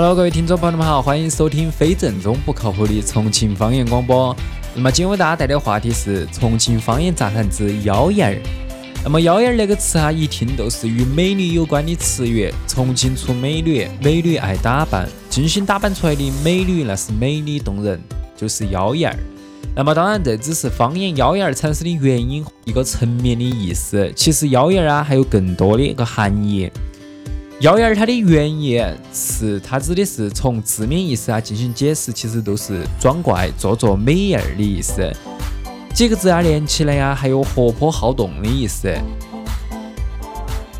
Hello，各位听众朋友们好，欢迎收听非正宗不靠谱的重庆方言广播。那么今天为大家带来的话题是重庆方言杂谈之妖艳儿。那么妖艳儿那个词啊，一听都是与美女有关的词语。重庆出美女，美女爱打扮，精心打扮出来的美女那是美丽动人，就是妖艳儿。那么当然，这只是方言妖艳儿产生的原因一个层面的意思。其实妖艳儿啊，还有更多的一个含义。妖艳儿它的原意是，它指的是从字面意思啊进行解释，其实都是装怪、做作、美艳儿的意思。几个字啊连起来呀，还有活泼好动的意思。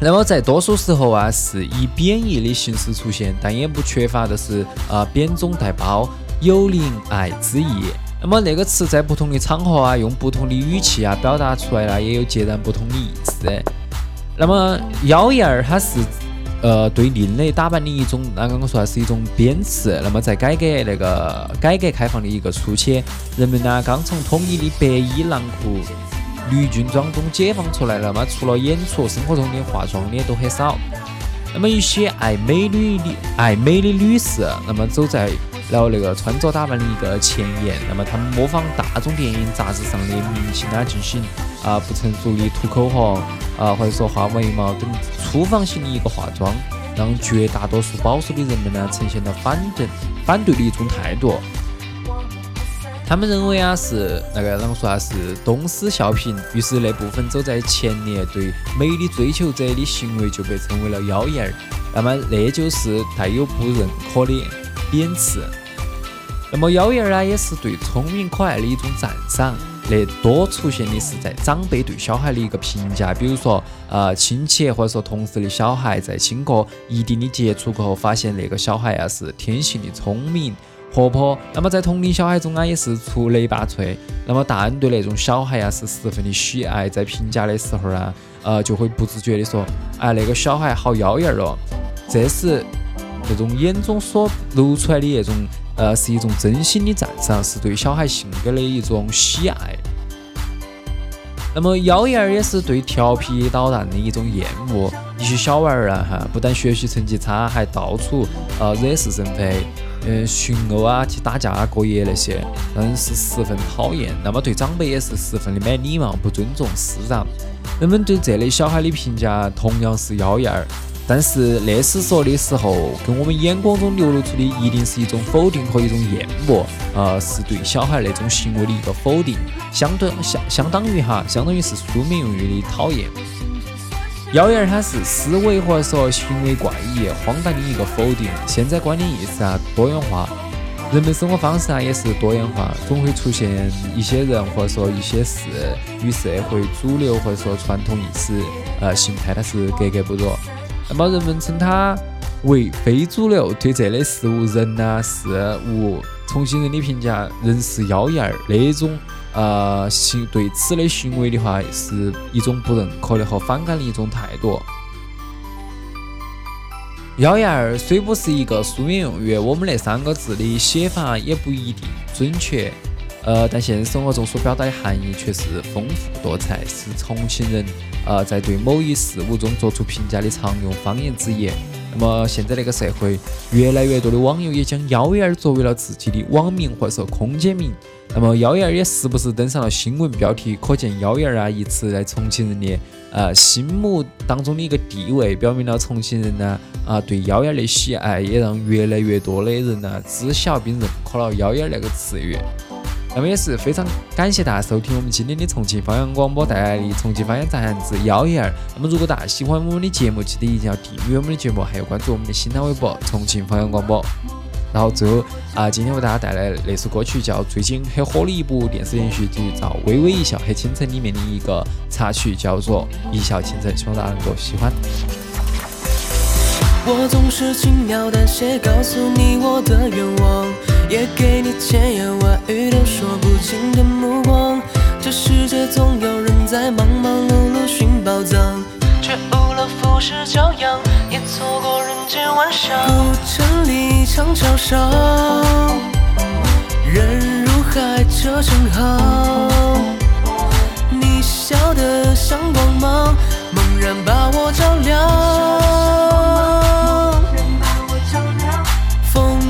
那么在多数时候啊，是以贬义的形式出现，但也不缺乏的是啊贬中带褒、有怜爱之意。那么那个词在不同的场合啊，用不同的语气啊表达出来呢，也有截然不同的意思。那么妖艳儿它是。呃，对另类打扮的一种，那刚刚说是一种贬斥。那么在改革那个改革开放的一个初期，人们呢刚从统一的白衣狼裤、绿军装中解放出来，那么除了演出，生活中的化妆的都很少。那么一些爱美女的爱美的女士，那么走在然后那个穿着打扮的一个前沿，那么他们模仿大众电影、杂志上的明星啊，进行啊不成熟的涂口红啊，或者说画眉毛等粗放型的一个化妆，让绝大多数保守的人们呢，呈现了反对反对的一种态度。他们认为啊，是那个啷个说啊，是东施效颦，于是那部分走在前列对美的追求者的行为就被称为了妖艳儿。那么那就是带有不认可的。贬词，那么妖艳儿呢，也是对聪明可爱的一种赞赏。那多出现的是在长辈对小孩的一个评价，比如说，呃，亲戚或者说同事的小孩在经过一定的接触过后，发现那个小孩啊是天性的聪明、活泼。那么在同龄小孩中啊，也是出类拔萃。那么大人对那种小孩啊是十分的喜爱，在评价的时候啊，呃，就会不自觉的说，哎，那个小孩好妖艳儿哦。这是。这种眼中所露出来的那种，呃，是一种真心的赞赏，是对小孩性格的一种喜爱。那么妖艳儿也是对调皮捣蛋的一种厌恶。一些小娃儿啊，哈，不但学习成绩差，还到处呃惹是生非，嗯，寻殴啊，去打架过夜那些，让人是十分讨厌。那么对长辈也是十分的没礼貌，不尊重师长。人们对这类小孩的评价同样是妖艳儿。但是那时说的时候，跟我们眼光中流露出的一定是一种否定和一种厌恶，呃，是对小孩那种行为的一个否定，相对相相当于哈，相当于是书面用语的讨厌。妖言它是思维或者说行为怪异、荒诞的一个否定。现在观念意识啊多元化，人们生活方式啊也是多元化，总会出现一些人或者说一些事与社会主流或者说传统意识呃形态它是格格不入。那么人们称它为非主流，对这类事物、人呐、事物，重庆人的评价仍是妖艳儿那种，呃，行对此类行为的话，是一种不认可的和反感的一种态度。妖艳儿虽不是一个书面用语，我们那三个字的写法也不一定准确。呃，但现实生活中所表达的含义却是丰富多彩，是重庆人呃在对某一事物中做出评价的常用方言之一。那么现在那个社会，越来越多的网友也将妖艳儿作为了自己的网名或者说空间名。那么妖艳儿也时不时登上了新闻标题，可见妖艳儿啊一词在重庆人的呃心目当中的一个地位，表明了重庆人呢啊对妖艳儿的喜爱，也让越来越多的人呢知晓并认可了妖艳儿那个词语。那么也是非常感谢大家收听我们今天的重庆方言广播带来的重庆方言杂谈之妖艳儿。那么如果大家喜欢我们的节目，记得一定要订阅我们的节目，还有关注我们的新浪微博重庆方言广播。然后最后啊，今天为大家带来那首歌曲叫最近很火的一部电视连续剧叫《微微一笑很倾城》里面的一个插曲，叫做《一笑倾城》，希望大家能够喜欢。我总是轻描淡写告诉你我的愿望，也给你千言万语都说不尽的目光。这世界总有人在忙忙碌碌寻宝藏，却误了浮世骄阳，也错过人间万象。古城里长桥上，人如海，车成行。你笑得像光芒，猛然把我照亮。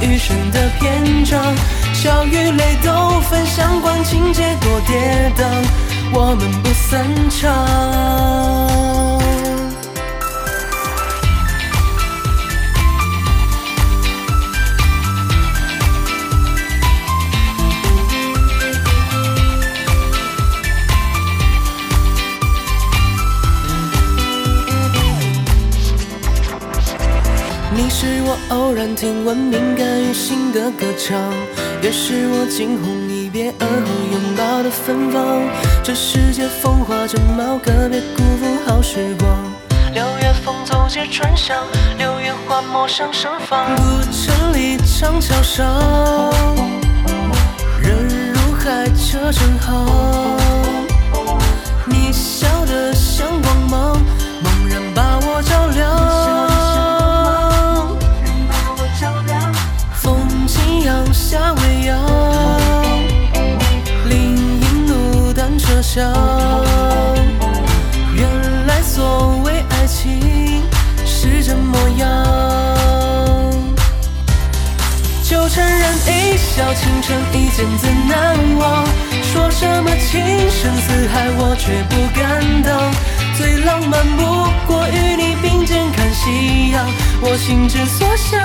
余生的篇章，笑与泪都分享，管情节多跌宕，我们不散场。是我偶然听闻敏感于心的歌唱，也是我惊鸿一瞥而后拥抱的芬芳。这世界风华正茂，可别辜负好时光。六月风走街穿巷，六月花陌上盛放。古城里长桥上，人如海，车成行。你笑得笑倾城，一见自难忘。说什么情深似海，我却不敢当。最浪漫不过与你并肩看夕阳，我心之所向。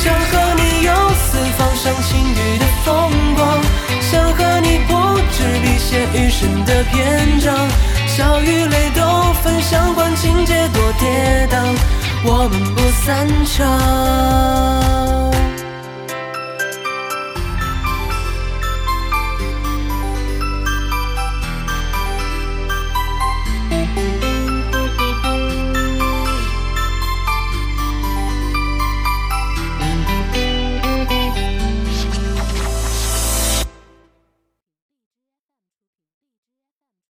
想和你游四方，赏晴雨的风光。想和你不止笔写余生的篇章，笑与泪都分享，管情节多跌宕，我们不散场。